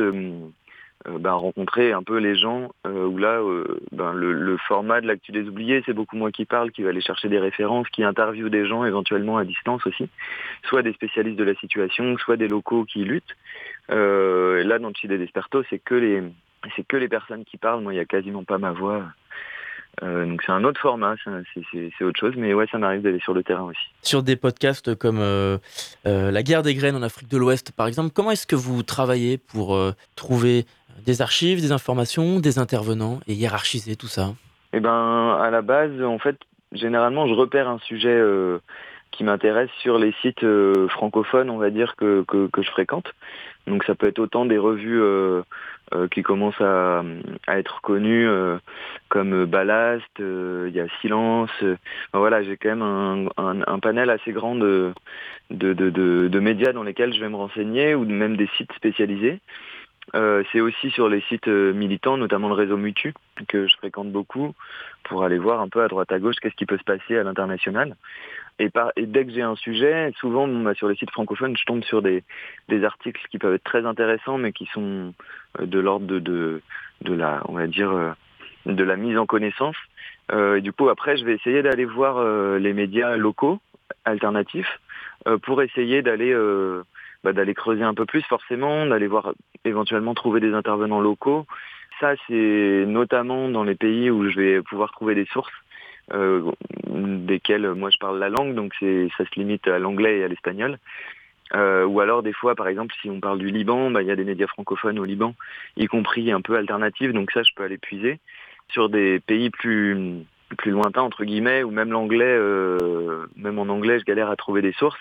euh, ben, rencontrer un peu les gens euh, où là euh, ben, le, le, format de l'actu des oubliés c'est beaucoup moi qui parle qui va aller chercher des références qui interviewe des gens éventuellement à distance aussi soit des spécialistes de la situation soit des locaux qui luttent. Euh, là dans Chile Desperto c'est que les c'est que les personnes qui parlent. Moi il y a quasiment pas ma voix euh, donc c'est un autre format, c'est autre chose, mais ouais, ça m'arrive d'aller sur le terrain aussi. Sur des podcasts comme euh, euh, La guerre des graines en Afrique de l'Ouest, par exemple, comment est-ce que vous travaillez pour trouver des archives, des informations, des intervenants et hiérarchiser tout ça? Eh ben, à la base, en fait, généralement, je repère un sujet qui m'intéresse sur les sites francophones, on va dire, que, que, que, je fréquente. Donc ça peut être autant des revues qui commencent à, être connues euh, comme Ballast, il y a Silence. voilà, j'ai quand même un, panel assez grand de, médias dans lesquels je vais me renseigner ou même des sites spécialisés. Euh, c'est aussi sur les sites militants, notamment le réseau Mutu, que je fréquente beaucoup, pour aller voir un peu à droite à gauche qu'est-ce qui peut se passer à l'international. Et, dès que j'ai un sujet, souvent bah, sur les sites francophones, je tombe sur des, articles qui peuvent être très intéressants, mais qui sont de l'ordre de, la, on va dire, de la mise en connaissance. Euh, et du coup, après, je vais essayer d'aller voir euh, les médias locaux alternatifs euh, pour essayer d'aller bah, d'aller creuser un peu plus, forcément, d'aller voir éventuellement trouver des intervenants locaux. Ça, c'est notamment dans les pays où je vais pouvoir trouver des sources euh, desquels moi je parle la langue, donc ça se limite à l'anglais et à l'espagnol. Euh, ou alors des fois, par exemple, si on parle du Liban, bah, il y a des médias francophones au Liban, y compris un peu alternatifs, donc ça je peux aller puiser. Sur des pays plus plus lointains entre guillemets, ou même l'anglais, euh, même en anglais, je galère à trouver des sources.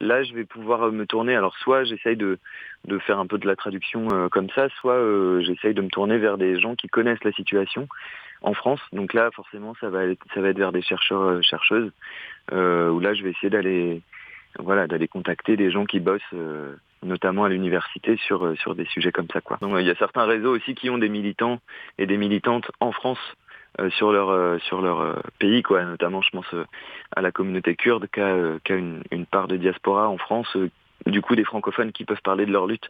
Là, je vais pouvoir me tourner. Alors, soit j'essaye de, de faire un peu de la traduction euh, comme ça, soit euh, j'essaye de me tourner vers des gens qui connaissent la situation en France. Donc là, forcément, ça va être, ça va être vers des chercheurs, euh, chercheuses, euh, où là, je vais essayer d'aller, voilà, d'aller contacter des gens qui bossent, euh, notamment à l'université, sur, sur des sujets comme ça, quoi. Donc, il y a certains réseaux aussi qui ont des militants et des militantes en France sur leur sur leur pays, quoi. Notamment, je pense à la communauté kurde qui a, une, une, part de diaspora en France du coup des francophones qui peuvent parler de leur lutte,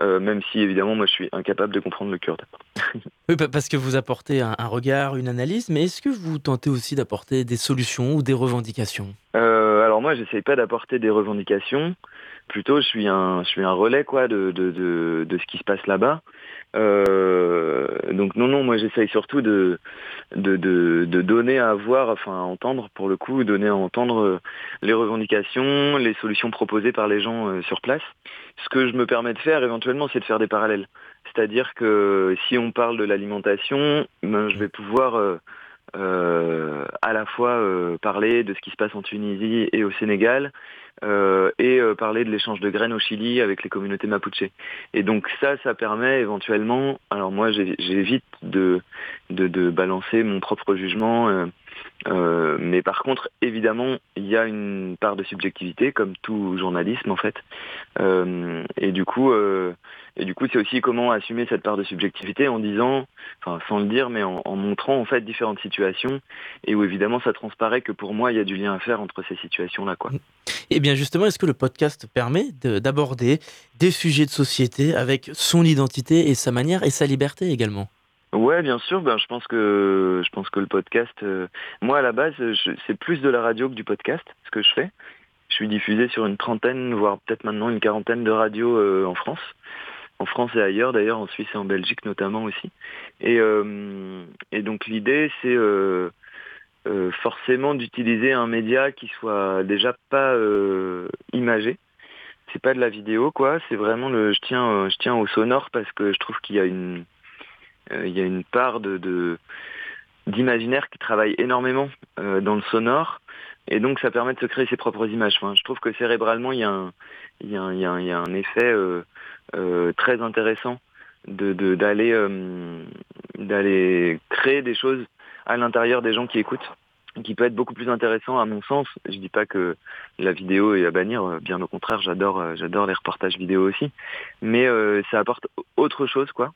euh, même si évidemment moi je suis incapable de comprendre le kurde. oui, parce que vous apportez un, regard, une analyse, mais est-ce que vous tentez aussi d'apporter des solutions ou des revendications? Euh, Alors moi j'essaye pas d'apporter des revendications, plutôt je suis un, je suis un relais quoi de, de, de, de ce qui se passe là-bas. Euh, donc non, non, moi j'essaye surtout de, de, de, donner à voir, enfin à entendre pour le coup, donner à entendre euh, les revendications, les solutions proposées par les gens euh, sur place. Ce que je me permets de faire éventuellement, c'est de faire des parallèles. C'est-à-dire que si on parle de l'alimentation, ben, je vais pouvoir euh, à la fois parler de ce qui se passe en Tunisie et au Sénégal, euh, et euh, parler de l'échange de graines au Chili avec les communautés mapuche. Et donc ça, ça permet éventuellement, alors moi j'évite de, balancer mon propre jugement, euh, mais par contre, évidemment, il y a une part de subjectivité, comme tout journalisme en fait. et du coup, et du coup, c'est aussi comment assumer cette part de subjectivité en disant, enfin sans le dire, mais en, montrant en fait différentes situations et où évidemment ça transparaît que pour moi il y a du lien à faire entre ces situations là, quoi. Eh bien justement, est-ce que le podcast permet d'aborder des sujets de société avec son identité et sa manière et sa liberté également? Ouais, bien sûr. Ben, je pense que je pense que le podcast, euh, moi à la base, c'est plus de la radio que du podcast, ce que je fais. Je suis diffusé sur une trentaine, voire peut-être maintenant une quarantaine de radios euh, en France, en France et ailleurs, d'ailleurs en Suisse et en Belgique notamment aussi. Et, euh, et donc l'idée, c'est euh, forcément d'utiliser un média qui soit déjà pas euh, imagé. C'est pas de la vidéo quoi, c'est vraiment le je tiens euh, je tiens au sonore parce que je trouve qu'il y a une il y a une part de, d'imaginaire qui travaille énormément dans le sonore et donc ça permet de se créer ses propres images. Enfin, je trouve que cérébralement il y a un il y a un, il y a un effet très intéressant de d'aller d'aller créer des choses à l'intérieur des gens qui écoutent qui peut être beaucoup plus intéressant à mon sens. Je dis pas que la vidéo est à bannir, euh, bien au contraire, j'adore euh, j'adore les reportages vidéo aussi, mais euh, ça apporte autre chose quoi,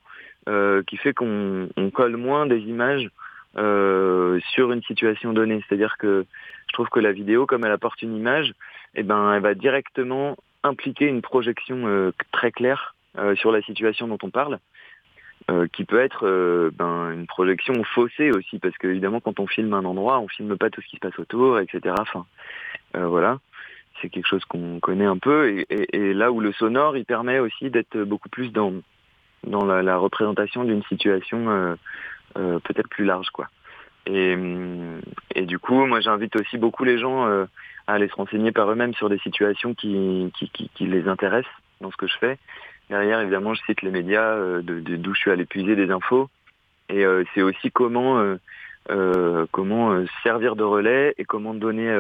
qui fait qu'on colle moins des images sur une situation donnée. C'est-à-dire que je trouve que la vidéo, comme elle apporte une image, eh ben elle va directement impliquer une projection très claire sur la situation dont on parle. Euh, qui peut être euh, ben, une projection faussée aussi, parce qu'évidemment quand on filme un endroit, on filme pas tout ce qui se passe autour, etc. Enfin, euh, voilà, c'est quelque chose qu'on connaît un peu, et, et, et, là où le sonore, il permet aussi d'être beaucoup plus dans dans la, la représentation d'une situation peut-être plus large, quoi. Et, et du coup, moi j'invite aussi beaucoup les gens à aller se renseigner par eux-mêmes sur des situations qui, qui, qui, qui les intéressent dans ce que je fais Derrière, évidemment, je cite les médias euh, d'où je suis allé puiser des infos. Et euh, c'est aussi comment, euh, comment servir de relais et comment donner,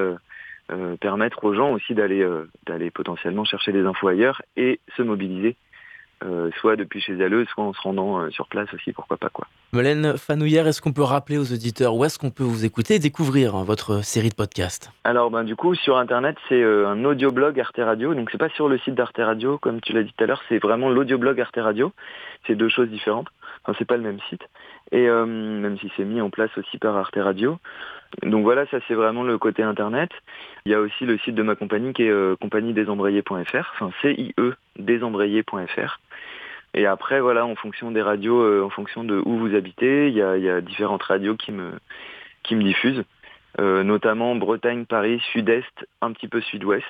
permettre aux gens aussi d'aller d'aller potentiellement chercher des infos ailleurs et se mobiliser euh, soit depuis chez elle, soit en se rendant euh, sur place aussi, pourquoi pas quoi. Molaine Fanouillère, est-ce qu'on peut rappeler aux auditeurs où est-ce qu'on peut vous écouter et découvrir hein, votre série de podcasts? Alors ben du coup sur internet c'est euh, un audioblog Arte Radio, donc c'est pas sur le site d'Arte Radio comme tu l'as dit tout à l'heure, c'est vraiment l'audioblog Arte Radio, c'est deux choses différentes, enfin c'est pas le même site, et même si c'est mis en place aussi par Arte Radio. Donc voilà, ça c'est vraiment le côté internet. Il y a aussi le site de ma compagnie qui est euh, compagniedesembrayés.fr, enfin CIE desembrayés.fr. Et après, voilà, en fonction des radios, euh, en fonction de où vous habitez, il y a, différentes radios qui me, qui me diffusent, euh, notamment Bretagne, Paris, Sud-Est, un petit peu Sud-Ouest,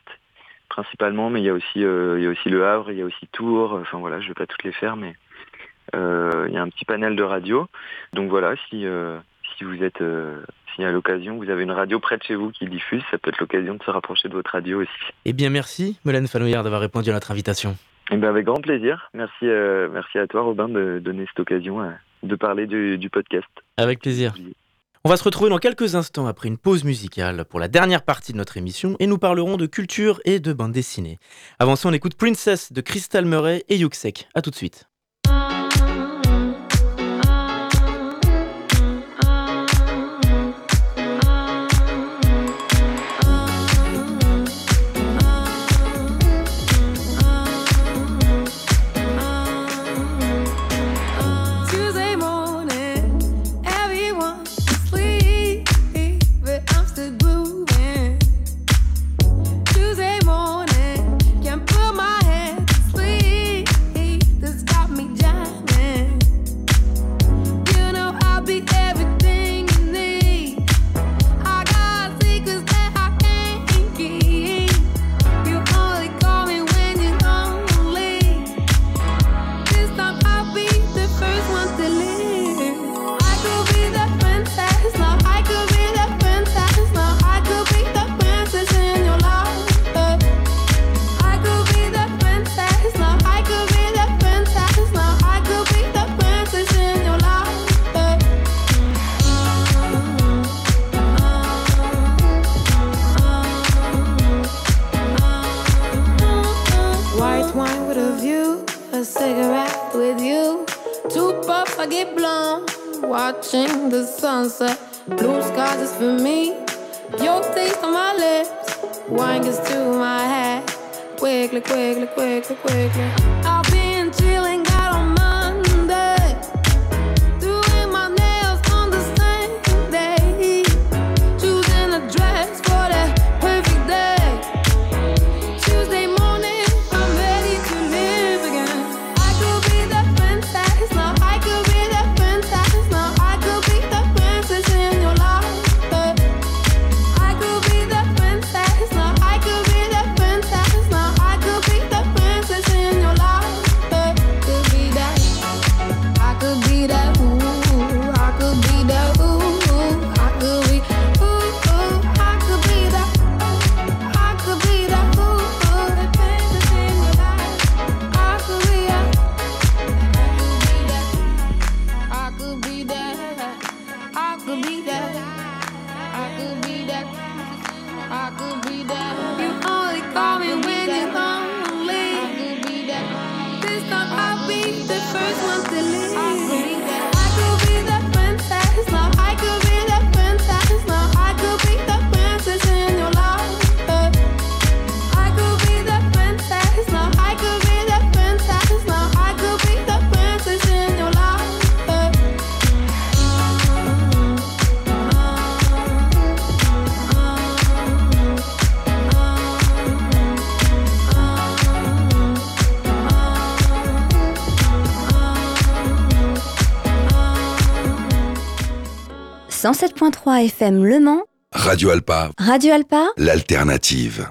principalement, mais il y a aussi, il y a aussi Le Havre, il y a aussi Tours, enfin voilà, je ne vais pas toutes les faire, mais il y a un petit panel de radios. Donc voilà, si, si vous êtes, si à l'occasion vous avez une radio près de chez vous qui diffuse, ça peut être l'occasion de se rapprocher de votre radio aussi. Eh bien merci, Mélène Fanoyard, d'avoir répondu à notre invitation. Eh bien, avec grand plaisir. Merci, euh, merci à toi, Robin, de donner cette occasion euh, de parler du, podcast. Avec plaisir. On va se retrouver dans quelques instants après une pause musicale pour la dernière partie de notre émission et nous parlerons de culture et de bande dessinée. Avant ça, on écoute Princess de Crystal Murray et Yuxek. A tout de suite. 107.3 FM Le Mans, Radio Alpa, Radio Alpa, l'alternative.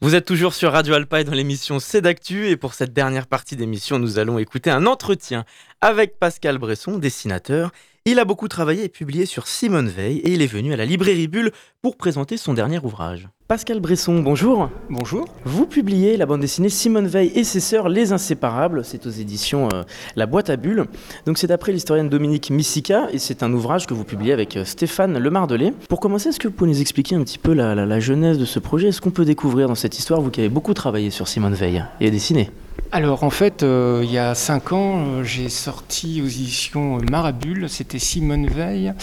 Vous êtes toujours sur Radio Alpa et dans l'émission C'est d'actu et pour cette dernière partie d'émission, nous allons écouter un entretien avec Pascal Bresson, dessinateur. Il a beaucoup travaillé et publié sur Simone Veil et il est venu à la librairie Bulle pour présenter son dernier ouvrage. Pascal Bresson, bonjour. Bonjour. Vous publiez la bande dessinée Simone Veil et ses sœurs Les Inséparables, c'est aux éditions euh, La Boîte à Bulles. Donc c'est d'après l'historienne Dominique Missica et c'est un ouvrage que vous publiez avec euh, Stéphane Lemardelet. Pour commencer, est-ce que vous pouvez nous expliquer un petit peu la, la- la genèse de ce projet? Est-ce qu'on peut découvrir dans cette histoire, vous qui avez beaucoup travaillé sur Simone Veil et dessiné? Alors en fait, euh, il y a cinq ans, euh, j'ai sorti aux éditions Marabule, c'était Simone Veil,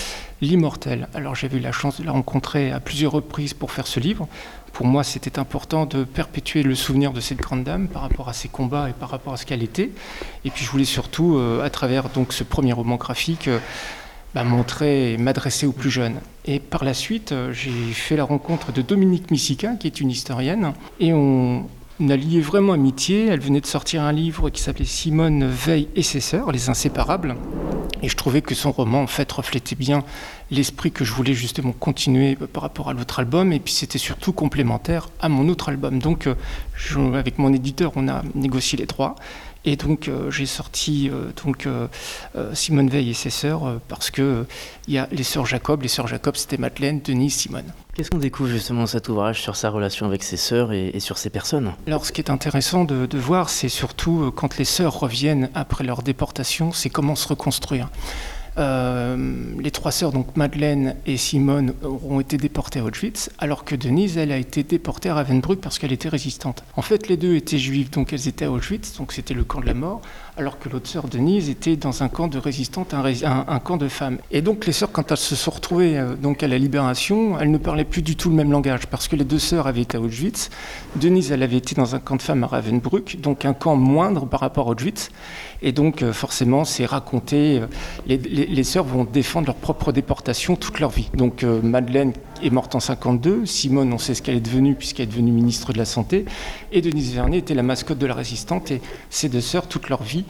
L'Immortel. Alors j'avais eu la chance de la rencontrer à plusieurs reprises pour faire ce livre. Pour moi, c'était important de perpétuer le souvenir de cette grande dame par rapport à ses combats et par rapport à ce qu'elle était. Et puis je voulais surtout, euh, à travers donc ce premier roman graphique, bah, montrer et m'adresser aux plus jeunes. Et par la suite, j'ai fait la rencontre de Dominique Missica, qui est une historienne, et on, on a lié vraiment amitié. Elle venait de sortir un livre qui s'appelait Simone Veil et ses sœurs, Les Inséparables. Et je trouvais que son roman, en fait, reflétait bien l'esprit que je voulais justement continuer par rapport à l'autre album. Et puis c'était surtout complémentaire à mon autre album. Donc, euh, avec mon éditeur, on a négocié les droits. Et donc euh, j'ai sorti euh, Simone Veil et ses sœurs parce que il y a les sœurs Jacob. Les sœurs Jacob, c'était Madeleine, Denise, Simone. Qu'est-ce qu'on découvre justement dans cet ouvrage sur sa relation avec ses sœurs et, sur ses personnes? Alors, ce qui est intéressant de, de voir, c'est surtout euh, quand les sœurs reviennent après leur déportation, c'est comment se reconstruire. Euh, les trois sœurs, donc Madeleine et Simone, auront été déportées à Auschwitz, alors que Denise, elle, a été déportée à Ravensbrück parce qu'elle était résistante. En fait, les deux étaient juives, donc elles étaient à Auschwitz, donc c'était le camp de la mort, alors que l'autre sœur, Denise, était dans un camp de résistante, un, camp de femmes. Et donc, les sœurs, quand elles se sont retrouvées euh, donc à la libération, elles ne parlaient plus du tout le même langage, parce que les deux sœurs avaient été à Auschwitz. Denise, elle avait été dans un camp de femmes à Ravensbrück, donc un camp moindre par rapport à Auschwitz. Et donc, euh, forcément, c'est raconté. euh, les, sœurs vont défendre leur propre déportation toute leur vie. Donc, Madeleine est morte en 52. Simone, on sait ce qu'elle est devenue, puisqu'elle est devenue ministre de la Santé. Et Denise Vernet était la mascotte de la résistante. Et ces deux sœurs, toute leur vie,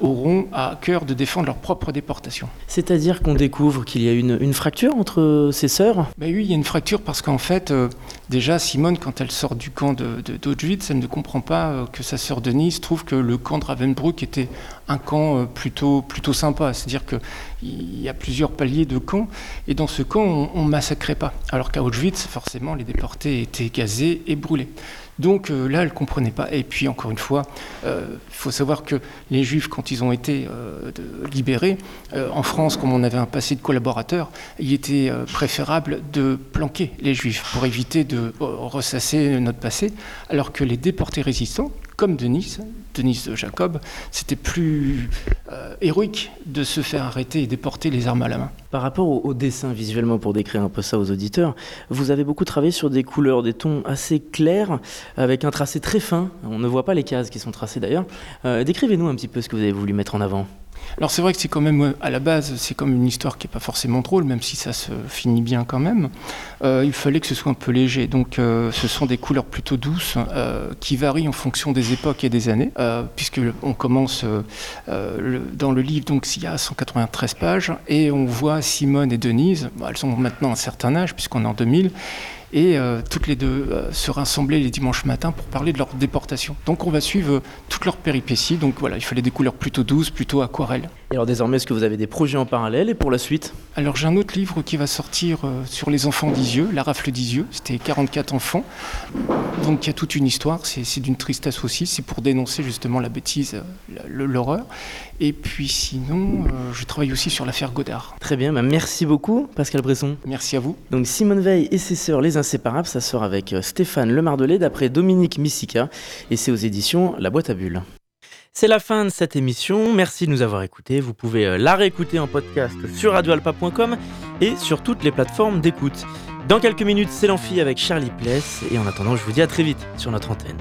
auront à cœur de défendre leur propre déportation. C'est-à-dire qu'on découvre qu'il y a une, une fracture entre ses sœurs? Ben oui, il y a une fracture parce qu'en fait, euh, déjà, Simone, quand elle sort du camp de- de- d'Auschwitz, elle ne comprend pas euh, que sa sœur Denise trouve que le camp de Ravensbrück était un camp euh, plutôt, plutôt sympa. C'est-à-dire qu'il y a plusieurs paliers de camps, et dans ce camp, on ne massacrait pas. Alors qu'à Auschwitz, forcément, les déportés étaient gazés et brûlés. Donc euh, là, elle ne comprenait pas. Et puis, encore une fois, euh, il faut savoir que les Juifs, quand ils ont été euh, de- libérés, euh, en France, comme on avait un passé de collaborateurs, il était euh, préférable de planquer les Juifs pour éviter de euh, ressasser notre passé, alors que les déportés résistants, comme Denise, Denise Jacob, c'était plus euh, héroïque de se faire arrêter et déporter les armes à la main. Par rapport au, au, dessin visuellement, pour décrire un peu ça aux auditeurs, vous avez beaucoup travaillé sur des couleurs, des tons assez clairs, avec un tracé très fin. On ne voit pas les cases qui sont tracées d'ailleurs. Euh, Décrivez-nous un petit peu ce que vous avez voulu mettre en avant. Alors c'est vrai que c'est quand même, à la base, c'est comme une histoire qui n'est pas forcément drôle, même si ça se finit bien quand même. Euh, il fallait que ce soit un peu léger. Donc euh, ce sont des couleurs plutôt douces euh, qui varient en fonction des époques et des années, puisque on commence dans le livre, donc il y a 193 pages, et on voit Simone et Denise, bon, elles ont maintenant un certain âge, puisqu'on est en 2000, et euh, toutes les deux euh, se rassembler les dimanches matins pour parler de leur déportation. Donc on va suivre euh, toutes leurs péripéties. Donc voilà, il fallait des couleurs plutôt douces, plutôt aquarelles. Et alors désormais, est-ce que vous avez des projets en parallèle? Et pour la suite? Alors j'ai un autre livre qui va sortir euh, sur les enfants d'Isieux, La rafle d'Isieux. C'était 44 enfants. Donc il y a toute une histoire, c'est d'une tristesse aussi, c'est pour dénoncer justement la bêtise, l'horreur. Et puis sinon, euh, je travaille aussi sur l'affaire Godard. Très bien, bah merci beaucoup Pascal Bresson. Merci à vous. Donc Simone Veil et ses sœurs Les Inséparables, ça sort avec euh, Stéphane Lemardelet d'après Dominique Missica et c'est aux éditions La Boîte à Bulles. C'est la fin de cette émission, merci de nous avoir écoutés. Vous pouvez euh, la réécouter en podcast sur radioalpa.com et sur toutes les plateformes d'écoute. Dans quelques minutes, c'est l'amphi avec Charlie Pless et en attendant, je vous dis à très vite sur notre antenne.